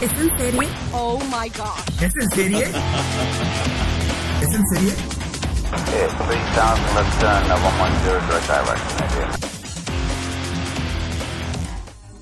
¿Es en serie? Oh my gosh. ¿Es en serie? ¿Es en serie? Okay, 3000 left turn, uh, 110 direct direction, idea.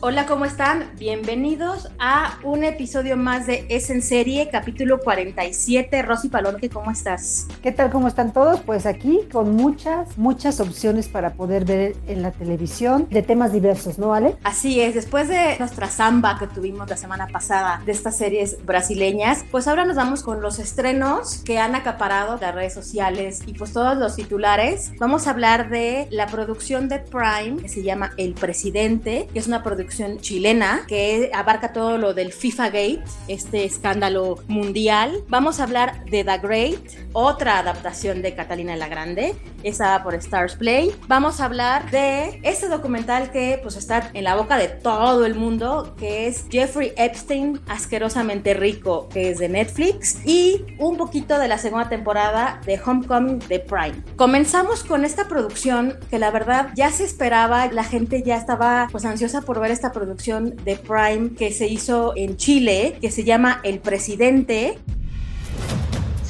Hola, ¿cómo están? Bienvenidos a un episodio más de Es en Serie, capítulo 47. Rosy Palonque, ¿cómo estás? ¿Qué tal? ¿Cómo están todos? Pues aquí con muchas, muchas opciones para poder ver en la televisión de temas diversos, ¿no, Ale? Así es, después de nuestra samba que tuvimos la semana pasada de estas series brasileñas, pues ahora nos vamos con los estrenos que han acaparado las redes sociales y pues todos los titulares. Vamos a hablar de la producción de Prime, que se llama El Presidente, que es una producción chilena que abarca todo lo del FIFA Gate, este escándalo mundial. Vamos a hablar de The Great, otra adaptación de Catalina la Grande, esa por Stars Play. Vamos a hablar de este documental que pues está en la boca de todo el mundo, que es Jeffrey Epstein, asquerosamente rico, que es de Netflix, y un poquito de la segunda temporada de Homecoming de Prime. Comenzamos con esta producción que la verdad ya se esperaba, la gente ya estaba pues ansiosa por ver esta producción de Prime que se hizo en Chile, que se llama El Presidente.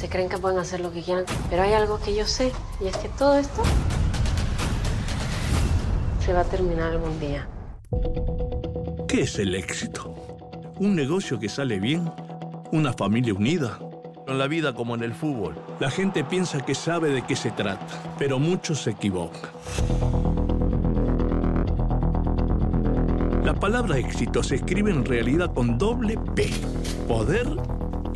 Se creen que pueden hacer lo que quieran, pero hay algo que yo sé, y es que todo esto se va a terminar algún día. ¿Qué es el éxito? ¿Un negocio que sale bien? ¿Una familia unida? En la vida como en el fútbol, la gente piensa que sabe de qué se trata, pero muchos se equivocan. La palabra éxito se escribe en realidad con doble P, poder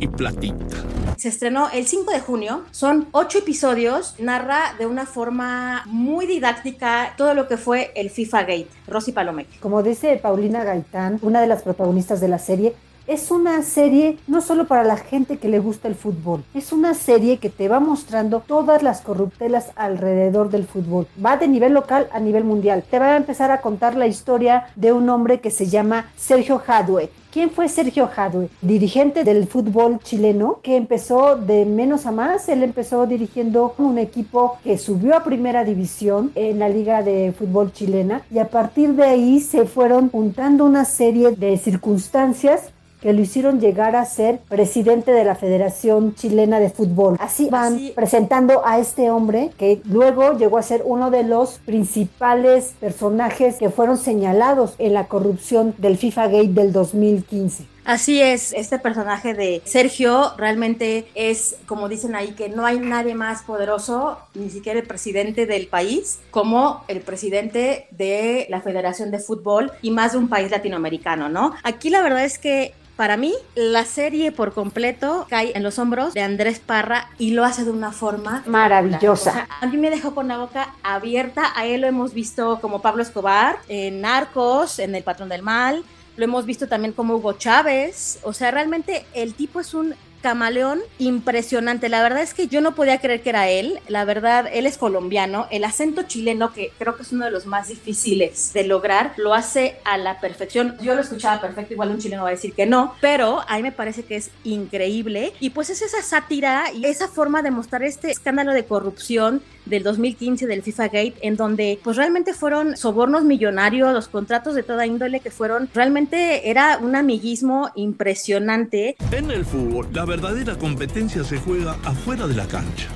y platita. Se estrenó el 5 de junio, son ocho episodios, narra de una forma muy didáctica todo lo que fue el FIFA Gate. Rosy Palomeque. Como dice Paulina Gaitán, una de las protagonistas de la serie, es una serie no solo para la gente que le gusta el fútbol, es una serie que te va mostrando todas las corruptelas alrededor del fútbol. Va de nivel local a nivel mundial. Te va a empezar a contar la historia de un hombre que se llama Sergio Hadwe. ¿Quién fue Sergio Hadwe? Dirigente del fútbol chileno que empezó de menos a más. Él empezó dirigiendo un equipo que subió a primera división en la liga de fútbol chilena y a partir de ahí se fueron juntando una serie de circunstancias que lo hicieron llegar a ser presidente de la Federación Chilena de Fútbol. Así van Así- presentando a este hombre que luego llegó a ser uno de los principales personajes que fueron señalados en la corrupción del FIFA Gate del 2015. Así es, este personaje de Sergio realmente es, como dicen ahí, que no hay nadie más poderoso, ni siquiera el presidente del país, como el presidente de la Federación de Fútbol y más de un país latinoamericano, ¿no? Aquí la verdad es que para mí, la serie por completo cae en los hombros de Andrés Parra y lo hace de una forma Maravillosa. O sea, a mí me dejó con la boca abierta. A él lo hemos visto como Pablo Escobar en Narcos, en El Patrón del Mal. Lo hemos visto también como Hugo Chávez. O sea, realmente el tipo es un camaleón impresionante. La verdad es que yo no podía creer que era él. La verdad, él es colombiano. El acento chileno, que creo que es uno de los más difíciles de lograr, lo hace a la perfección. Yo lo escuchaba perfecto, igual un chileno va a decir que no, pero a mí me parece que es increíble. Y pues es esa sátira y esa forma de mostrar este escándalo de corrupción del 2015 del FIFA Gate, en donde pues realmente fueron sobornos millonarios, los contratos de toda índole que fueron, realmente era un amiguismo impresionante. En el fútbol, la verdadera competencia se juega afuera de la cancha.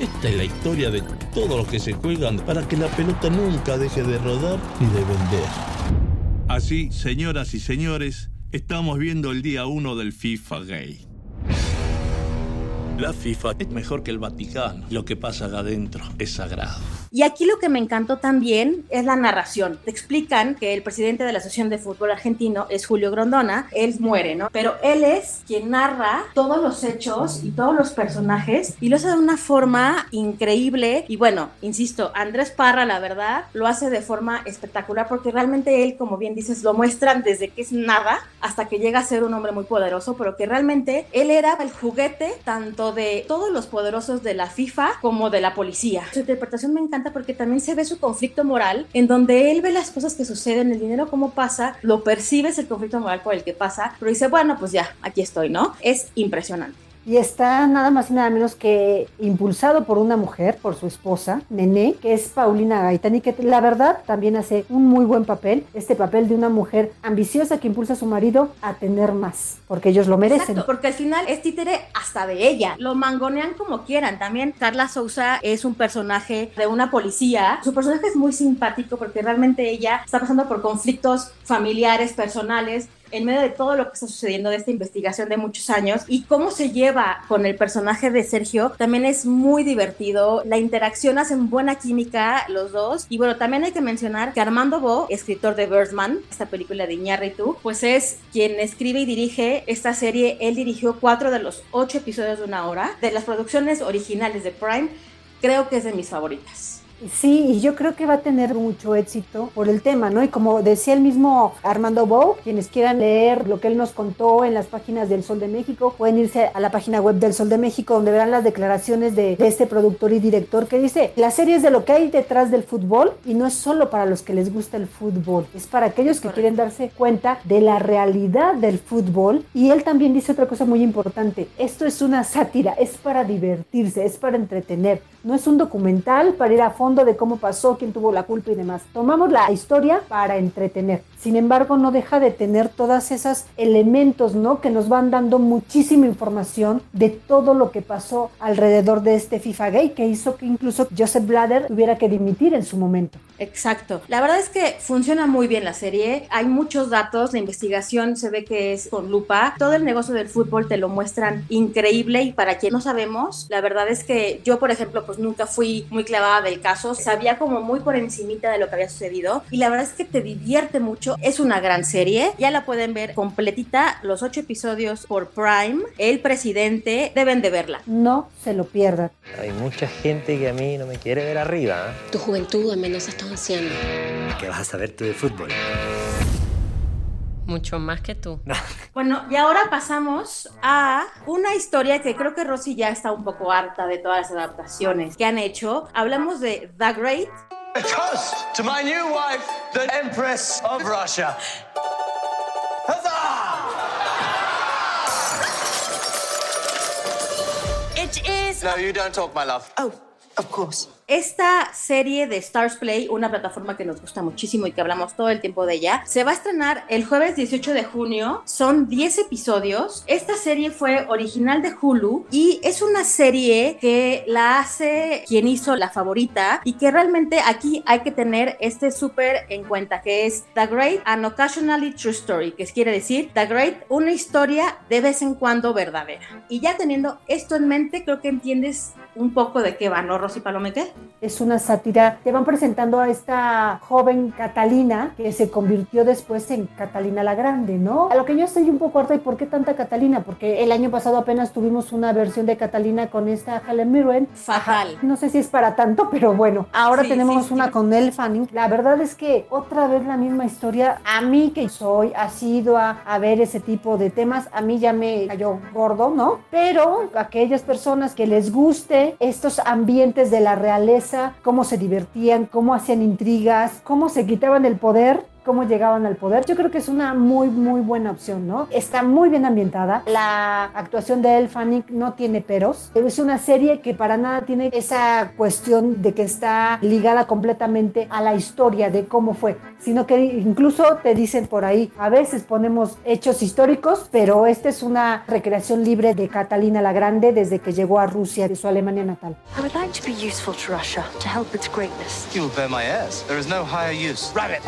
Esta es la historia de todos los que se juegan para que la pelota nunca deje de rodar ni de vender. Así, señoras y señores, estamos viendo el día 1 del FIFA Gay. La FIFA es mejor que el Vaticano. Lo que pasa acá adentro es sagrado. Y aquí lo que me encantó también es la narración. Explican que el presidente de la Asociación de Fútbol Argentino es Julio Grondona, él muere, ¿no? Pero él es quien narra todos los hechos y todos los personajes y lo hace de una forma increíble. Y bueno, insisto, Andrés Parra, la verdad, lo hace de forma espectacular porque realmente él, como bien dices, lo muestran desde que es nada hasta que llega a ser un hombre muy poderoso, pero que realmente él era el juguete tanto de todos los poderosos de la FIFA como de la policía. Su interpretación me encanta porque también se ve su conflicto moral en donde él ve las cosas que suceden, el dinero cómo pasa, lo percibes el conflicto moral por el que pasa, pero dice, bueno, pues ya, aquí estoy, ¿no? Es impresionante y está nada más y nada menos que impulsado por una mujer, por su esposa, Nené, que es Paulina Gaitán y que la verdad también hace un muy buen papel, este papel de una mujer ambiciosa que impulsa a su marido a tener más, porque ellos lo merecen. Exacto, porque al final es títere hasta de ella, lo mangonean como quieran. También Carla Sousa es un personaje de una policía, su personaje es muy simpático porque realmente ella está pasando por conflictos familiares, personales, en medio de todo lo que está sucediendo de esta investigación de muchos años y cómo se lleva con el personaje de Sergio también es muy divertido. La interacción hacen buena química los dos. Y bueno, también hay que mencionar que Armando Bo, escritor de Birdman, esta película de Iñárritu, pues es quien escribe y dirige esta serie. Él dirigió cuatro de los ocho episodios de una hora. De las producciones originales de Prime, creo que es de mis favoritas. Sí, y yo creo que va a tener mucho éxito por el tema, ¿no? Y como decía el mismo Armando Bow, quienes quieran leer lo que él nos contó en las páginas del Sol de México, pueden irse a la página web del Sol de México, donde verán las declaraciones de, este productor y director que dice, la serie es de lo que hay detrás del fútbol y no es solo para los que les gusta el fútbol, es para aquellos que quieren darse cuenta de la realidad del fútbol. Y él también dice otra cosa muy importante, esto es una sátira, es para divertirse, es para entretener, no es un documental para ir a fondo de cómo pasó, quién tuvo la culpa y demás. Tomamos la historia para entretener. Sin embargo, no deja de tener todas esos elementos, ¿no? Que nos van dando muchísima información de todo lo que pasó alrededor de este FIFA Gay, que hizo que incluso Joseph Blatter tuviera que dimitir en su momento. Exacto. La verdad es que funciona muy bien la serie. Hay muchos datos, la investigación se ve que es con lupa. Todo el negocio del fútbol te lo muestran increíble y para quien no sabemos, la verdad es que yo, por ejemplo, pues nunca fui muy clavada del caso. Sabía como muy por encimita de lo que había sucedido y la verdad es que te divierte mucho es una gran serie. Ya la pueden ver completita, los ocho episodios por Prime. El presidente, deben de verla. No se lo pierdan. Hay mucha gente que a mí no me quiere ver arriba. ¿eh? Tu juventud amenaza está anciano. ¿Qué vas a saber tú de fútbol? Mucho más que tú. Bueno, y ahora pasamos a una historia que creo que Rosy ya está un poco harta de todas las adaptaciones que han hecho. Hablamos de The Great, A toast to my new wife, the Empress of Russia. Huzzah! It is. No, you don't talk, my love. Oh, of course. Esta serie de Stars Play, una plataforma que nos gusta muchísimo y que hablamos todo el tiempo de ella, se va a estrenar el jueves 18 de junio. Son 10 episodios. Esta serie fue original de Hulu y es una serie que la hace quien hizo la favorita y que realmente aquí hay que tener este súper en cuenta que es The Great and Occasionally True Story, que quiere decir The Great, una historia de vez en cuando verdadera. Y ya teniendo esto en mente, creo que entiendes un poco de qué va, ¿no, Rosy Palomeque? Es una sátira que van presentando a esta joven Catalina que se convirtió después en Catalina la Grande, ¿no? A lo que yo estoy un poco harta, ¿y por qué tanta Catalina? Porque el año pasado apenas tuvimos una versión de Catalina con esta Helen Mirren. Fatal. No sé si es para tanto, pero bueno, ahora Sí, tenemos sí, una con Elle Fanning. La verdad es que otra vez la misma historia. A mí que soy asidua a ver ese tipo de temas, a mí ya me cayó gordo, ¿no? Pero aquellas personas que les guste estos ambientes de la cómo se divertían, cómo hacían intrigas, cómo se quitaban el poder, cómo llegaban al poder. Yo creo que es una muy, muy buena opción, ¿no? Está muy bien ambientada. La actuación de Elle Fanning no tiene peros. Es una serie que para nada tiene esa cuestión de que está ligada completamente a la historia de cómo fue, sino que incluso te dicen por ahí, a veces ponemos hechos históricos, pero esta es una recreación libre de Catalina la Grande desde que llegó a Rusia de su Alemania natal. I would like to be useful to Russia, to help its greatness. You will bear my heirs. There is no higher use. Rabbit!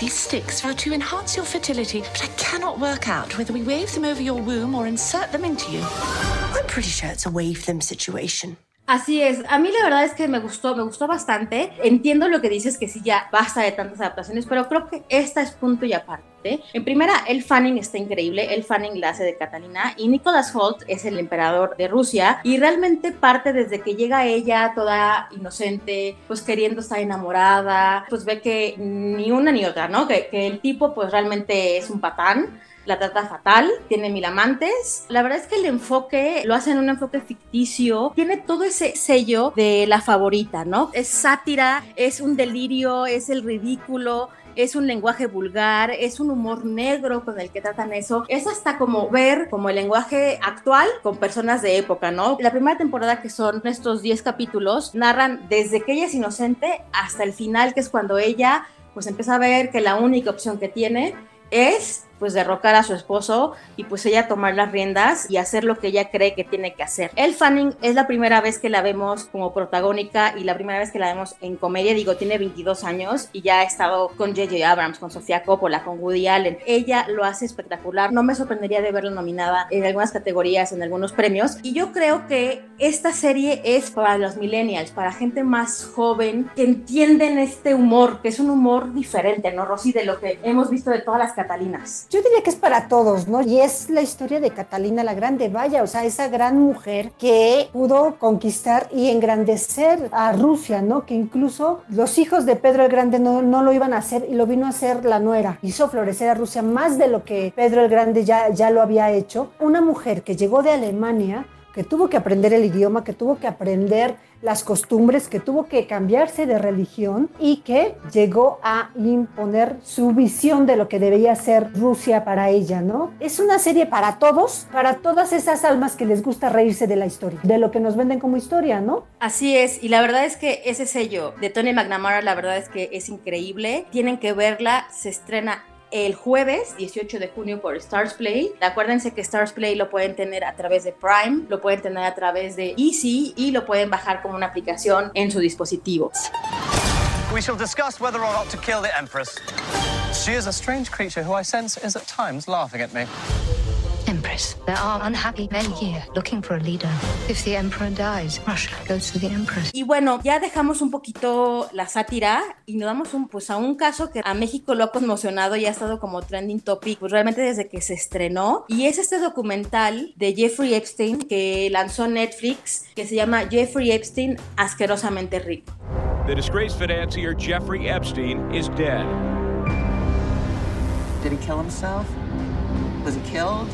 These sticks are to enhance your fertility, but I cannot work out whether we wave them over your womb or insert them into you. I'm pretty sure it's a wave them situation. Así es, a mí la verdad es que me gustó, me gustó bastante. Entiendo lo que dices que sí ya basta de tantas adaptaciones, pero creo que esta es punto y aparte. En primera, el Fanning está increíble, el Fanning la hace de Catalina y Nicholas Holt es el emperador de Rusia y realmente parte desde que llega ella toda inocente, pues queriendo estar enamorada, pues ve que ni una ni otra, ¿no? Que, que el tipo pues realmente es un patán la trata fatal, tiene mil amantes. La verdad es que el enfoque lo hace en un enfoque ficticio, tiene todo ese sello de la favorita, ¿no? Es sátira, es un delirio, es el ridículo. Es un lenguaje vulgar, es un humor negro con el que tratan eso. Es hasta como ver como el lenguaje actual con personas de época, ¿no? La primera temporada que son estos 10 capítulos narran desde que ella es inocente hasta el final, que es cuando ella pues empieza a ver que la única opción que tiene es pues derrocar a su esposo y pues ella tomar las riendas y hacer lo que ella cree que tiene que hacer. El Fanning es la primera vez que la vemos como protagónica y la primera vez que la vemos en comedia, digo, tiene 22 años y ya ha estado con J.J. Abrams, con Sofía Coppola, con Woody Allen. Ella lo hace espectacular, no me sorprendería de verla nominada en algunas categorías, en algunos premios y yo creo que esta serie es para los millennials, para gente más joven que entienden este humor, que es un humor diferente, ¿no, Rosy? De lo que hemos visto de todas las Catalinas. Yo diría que es para todos, ¿no? Y es la historia de Catalina la Grande, vaya, o sea, esa gran mujer que pudo conquistar y engrandecer a Rusia, ¿no? Que incluso los hijos de Pedro el Grande no, no lo iban a hacer y lo vino a hacer la nuera. Hizo florecer a Rusia más de lo que Pedro el Grande ya, ya lo había hecho. Una mujer que llegó de Alemania que tuvo que aprender el idioma, que tuvo que aprender las costumbres, que tuvo que cambiarse de religión y que llegó a imponer su visión de lo que debería ser Rusia para ella, ¿no? Es una serie para todos, para todas esas almas que les gusta reírse de la historia, de lo que nos venden como historia, ¿no? Así es, y la verdad es que ese sello de Tony McNamara, la verdad es que es increíble. Tienen que verla, se estrena el jueves 18 de junio por Stars Play. Acuérdense que Stars Play lo pueden tener a través de Prime, lo pueden tener a través de Easy y lo pueden bajar como una aplicación en su dispositivo. We shall discuss whether or not to kill the Empress. She is a strange creature who I sense is at times laughing at me. Empress, there are unhappy men here looking for a leader. If the Emperor dies, Russia goes to the Empress. Y bueno, ya dejamos un poquito la sátira y nos damos un, pues, a un caso que a México lo ha conmocionado y ha estado como trending topic, pues realmente desde que se estrenó. Y es este documental de Jeffrey Epstein que lanzó Netflix, que se llama Jeffrey Epstein, asquerosamente rico. The disgraced financier Jeffrey Epstein is dead. Did he kill himself? Was he killed?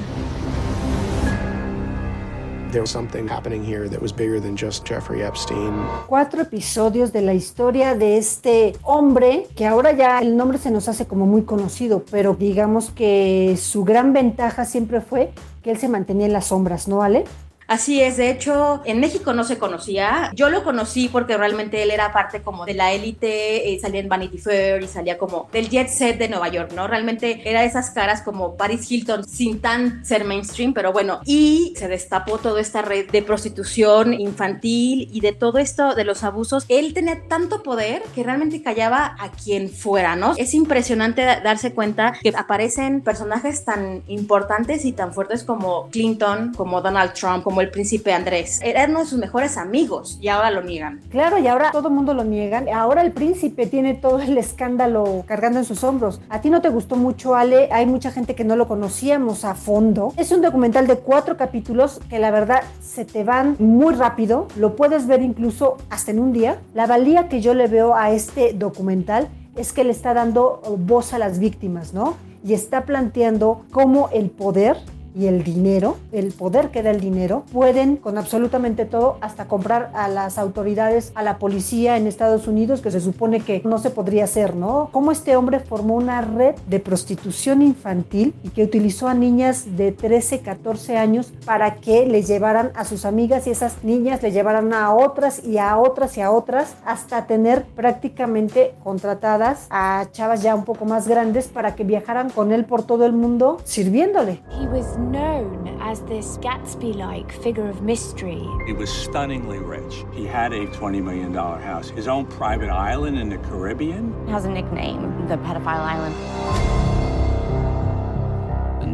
There was something happening here that was bigger than just Jeffrey Epstein. Cuatro episodios de la historia de este hombre, que ahora ya el nombre se nos hace como muy conocido, pero digamos que su gran ventaja siempre fue que él se mantenía en las sombras, ¿no, Ale? Así es, de hecho, en México no se conocía. Yo lo conocí porque realmente él era parte como de la élite, eh, salía en Vanity Fair y salía como del jet set de Nueva York, ¿no? Realmente era esas caras como Paris Hilton sin tan ser mainstream, pero bueno, y se destapó toda esta red de prostitución infantil y de todo esto de los abusos. Él tenía tanto poder que realmente callaba a quien fuera, ¿no? Es impresionante darse cuenta que aparecen personajes tan importantes y tan fuertes como Clinton, como Donald Trump, como el príncipe Andrés. Era uno de sus mejores amigos y ahora lo niegan. Claro, y ahora todo el mundo lo niegan. Ahora el príncipe tiene todo el escándalo cargando en sus hombros. ¿A ti no te gustó mucho, Ale? Hay mucha gente que no lo conocíamos a fondo. Es un documental de cuatro capítulos que la verdad se te van muy rápido. Lo puedes ver incluso hasta en un día. La valía que yo le veo a este documental es que le está dando voz a las víctimas, ¿no? Y está planteando cómo el poder y el dinero, el poder que da el dinero, pueden con absolutamente todo hasta comprar a las autoridades, a la policía en Estados Unidos, que se supone que no se podría hacer, ¿no? Cómo este hombre formó una red de prostitución infantil y que utilizó a niñas de 13, 14 años para que le llevaran a sus amigas y esas niñas le llevaran a otras y a otras y a otras hasta tener prácticamente contratadas a chavas ya un poco más grandes para que viajaran con él por todo el mundo sirviéndole. He was known as this Gatsby like figure of mystery. He was stunningly rich. He had a $20 million house, his own private island in the Caribbean. He has a nickname, the Pedophile Island.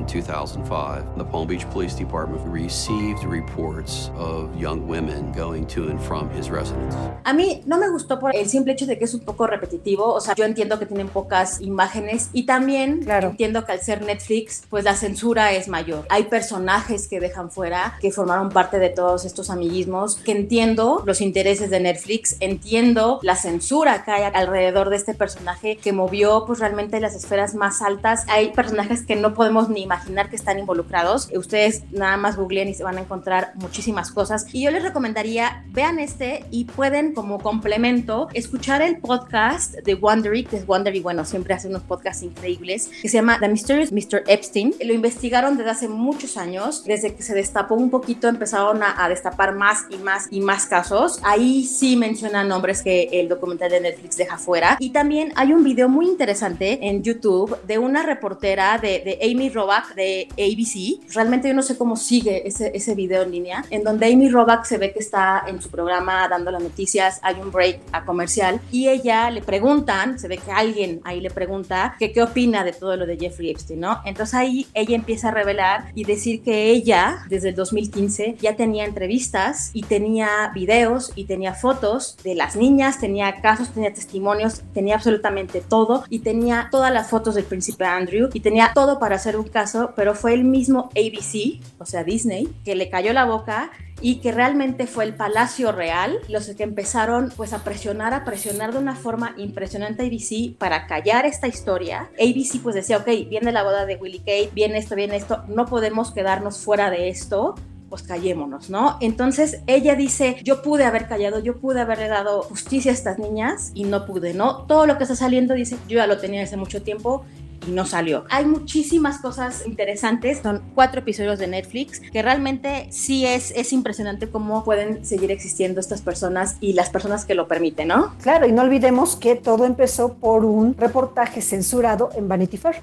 And 2005, the Palm Beach Police Department received reports of young women going to and from his residence. A mí no me gustó por el simple hecho de que es un poco repetitivo, o sea, yo entiendo que tienen pocas imágenes y también claro. entiendo que al ser Netflix, pues la censura es mayor. Hay personajes que dejan fuera, que formaron parte de todos estos amiguismos, que entiendo los intereses de Netflix, entiendo la censura que hay alrededor de este personaje que movió pues realmente las esferas más altas. Hay personajes que no podemos ni imaginar que están involucrados. Ustedes nada más googleen y se van a encontrar muchísimas cosas. Y yo les recomendaría, vean este y pueden como complemento escuchar el podcast de Wondery, que es Wondery, bueno, siempre hace unos podcasts increíbles, que se llama The Mysterious Mr. Epstein. Lo investigaron desde hace muchos años, desde que se destapó un poquito empezaron a, a destapar más y más y más casos. Ahí sí mencionan nombres que el documental de Netflix deja fuera. Y también hay un video muy interesante en YouTube de una reportera de, de Amy Robach de ABC. Realmente yo no sé cómo sigue ese, ese video en línea, en donde Amy Robach se ve que está en su programa dando las noticias, hay un break a comercial y ella le preguntan, se ve que alguien ahí le pregunta que qué opina de todo lo de Jeffrey Epstein, ¿no? Entonces ahí ella empieza a revelar y decir que ella desde el 2015 ya tenía entrevistas y tenía videos y tenía fotos de las niñas, tenía casos, tenía testimonios, tenía absolutamente todo y tenía todas las fotos del príncipe Andrew y tenía todo para hacer un caso, pero fue el mismo ABC, o sea Disney, que le cayó la boca y que realmente fue el Palacio Real los que empezaron pues a presionar, a presionar de una forma impresionante a ABC para callar esta historia. ABC pues decía, ok, viene la boda de Willie Kate, viene esto, viene esto, no podemos quedarnos fuera de esto, pues callémonos, ¿no? Entonces ella dice, yo pude haber callado, yo pude haberle dado justicia a estas niñas y no pude, ¿no? Todo lo que está saliendo dice, yo ya lo tenía hace mucho tiempo y no salió. Hay muchísimas cosas interesantes, son cuatro episodios de Netflix que realmente sí es, es impresionante cómo pueden seguir existiendo estas personas y las personas que lo permiten, ¿no? Claro, y no olvidemos que todo empezó por un reportaje censurado en Vanity Fair.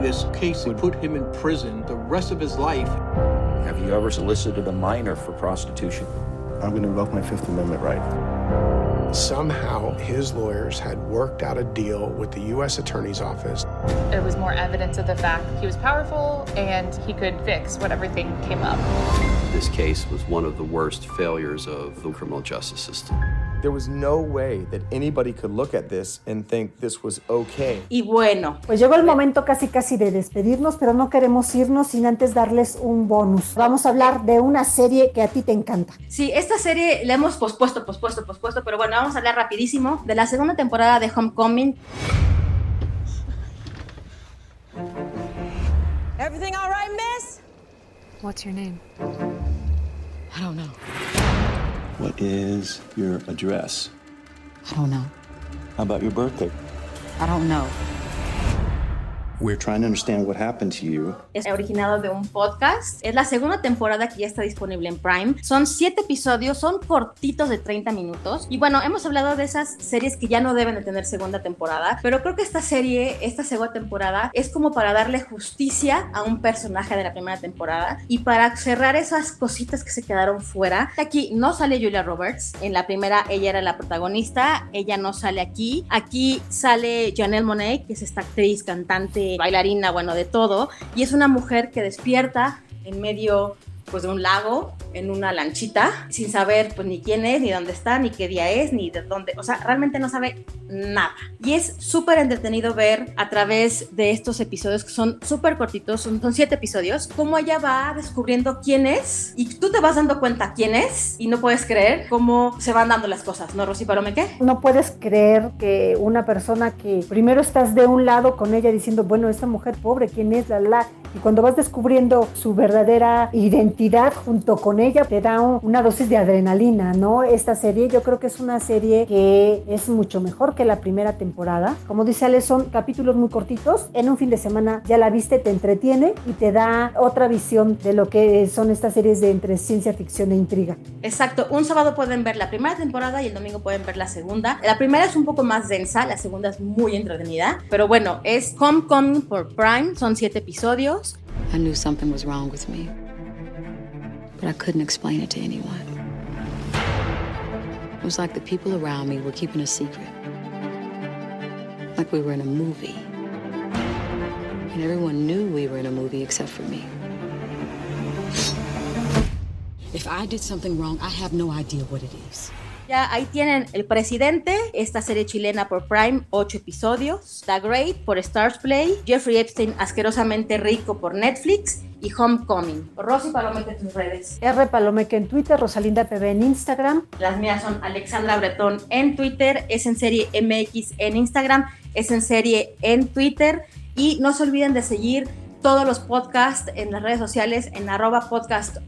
This case would put him in prison the rest of his life. Have you ever solicited a minor for prostitution? I'm going to invoke my Fifth Amendment right. Somehow, his lawyers had worked out a deal with the U.S. Attorney's Office. It was more evidence of the fact he was powerful and he could fix whatever thing came up. This case was one of the worst failures of the criminal justice system. There was no way that anybody could look at this and think this was okay. Y bueno, pues llegó el momento casi casi de despedirnos, pero no queremos irnos sin antes darles un bonus. Vamos a hablar de una serie que a ti te encanta. Sí, esta serie la hemos pospuesto, pospuesto, pospuesto, pero bueno, vamos a hablar rapidísimo de la segunda temporada de Homecoming. Everything all right, miss? What's your name? I don't know. What is your address? I don't know. How about your birthday? I don't know. We're trying to understand what happened to you. Es originado de un podcast. Es la segunda temporada que ya está disponible en Prime. Son siete episodios, son cortitos de 30 minutos. Y bueno, hemos hablado de esas series que ya no deben de tener segunda temporada. Pero creo que esta serie, esta segunda temporada, es como para darle justicia a un personaje de la primera temporada y para cerrar esas cositas que se quedaron fuera. Aquí no sale Julia Roberts. En la primera ella era la protagonista. Ella no sale aquí. Aquí sale Janelle Monet, que es esta actriz, cantante bailarina, bueno, de todo, y es una mujer que despierta en medio pues de un lago en una lanchita sin saber pues ni quién es, ni dónde está, ni qué día es, ni de dónde, o sea, realmente no sabe nada. Y es súper entretenido ver a través de estos episodios que son súper cortitos, son, son, siete episodios, cómo ella va descubriendo quién es y tú te vas dando cuenta quién es y no puedes creer cómo se van dando las cosas, ¿no, Rosy Palome, qué? No puedes creer que una persona que primero estás de un lado con ella diciendo, bueno, esta mujer pobre, ¿quién es? La, la, y cuando vas descubriendo su verdadera identidad junto con ella, te da un, una dosis de adrenalina, ¿no? Esta serie yo creo que es una serie que es mucho mejor que la primera temporada. Como dice Ale, son capítulos muy cortitos. En un fin de semana ya la viste, te entretiene y te da otra visión de lo que son estas series de entre ciencia ficción e intriga. Exacto. Un sábado pueden ver la primera temporada y el domingo pueden ver la segunda. La primera es un poco más densa, la segunda es muy entretenida. Pero bueno, es Homecoming por Prime. Son siete episodios. I knew something was wrong with me, but I couldn't explain it to anyone. It was like the people around me were keeping a secret, like we were in a movie. And everyone knew we were in a movie except for me. If I did something wrong, I have no idea what it is. Ya ahí tienen El Presidente, esta serie chilena por Prime, 8 episodios. The Great por Stars Play. Jeffrey Epstein, Asquerosamente Rico por Netflix. Y Homecoming. Rosy Palomeque en tus redes. R Palomeque en Twitter, Rosalinda PB en Instagram. Las mías son Alexandra Bretón en Twitter, es en serie MX en Instagram, es en serie en Twitter. Y no se olviden de seguir todos los podcasts en las redes sociales en arroba podcastom.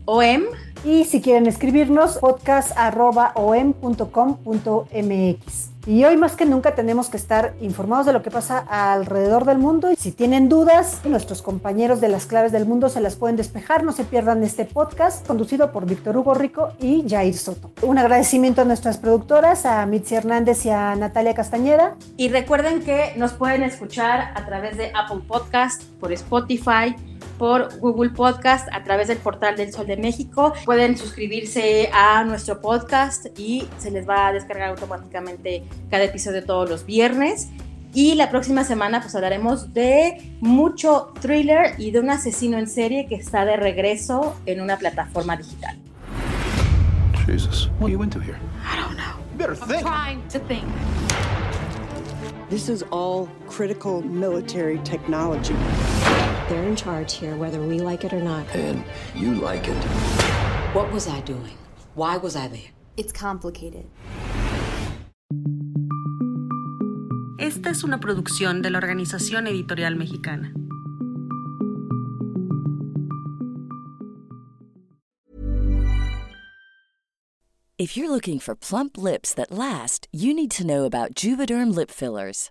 Y si quieren escribirnos, podcast.om.com.mx. Y hoy más que nunca tenemos que estar informados de lo que pasa alrededor del mundo. Y si tienen dudas, nuestros compañeros de las claves del mundo se las pueden despejar. No se pierdan este podcast conducido por Víctor Hugo Rico y Jair Soto. Un agradecimiento a nuestras productoras, a Mitzi Hernández y a Natalia Castañeda. Y recuerden que nos pueden escuchar a través de Apple Podcast, por Spotify por Google Podcast a través del portal del Sol de México. Pueden suscribirse a nuestro podcast y se les va a descargar automáticamente cada episodio todos los viernes. Y la próxima semana pues hablaremos de mucho thriller y de un asesino en serie que está de regreso en una plataforma digital. Jesus, what are you into here? I don't know. You better think. Trying to think. This is all critical military technology. They're in charge here, whether we like it or not. And you like it. What was I doing? Why was I there? It's complicated. Esta es una producción de la Organización Editorial Mexicana. If you're looking for plump lips that last, you need to know about Juvederm lip fillers.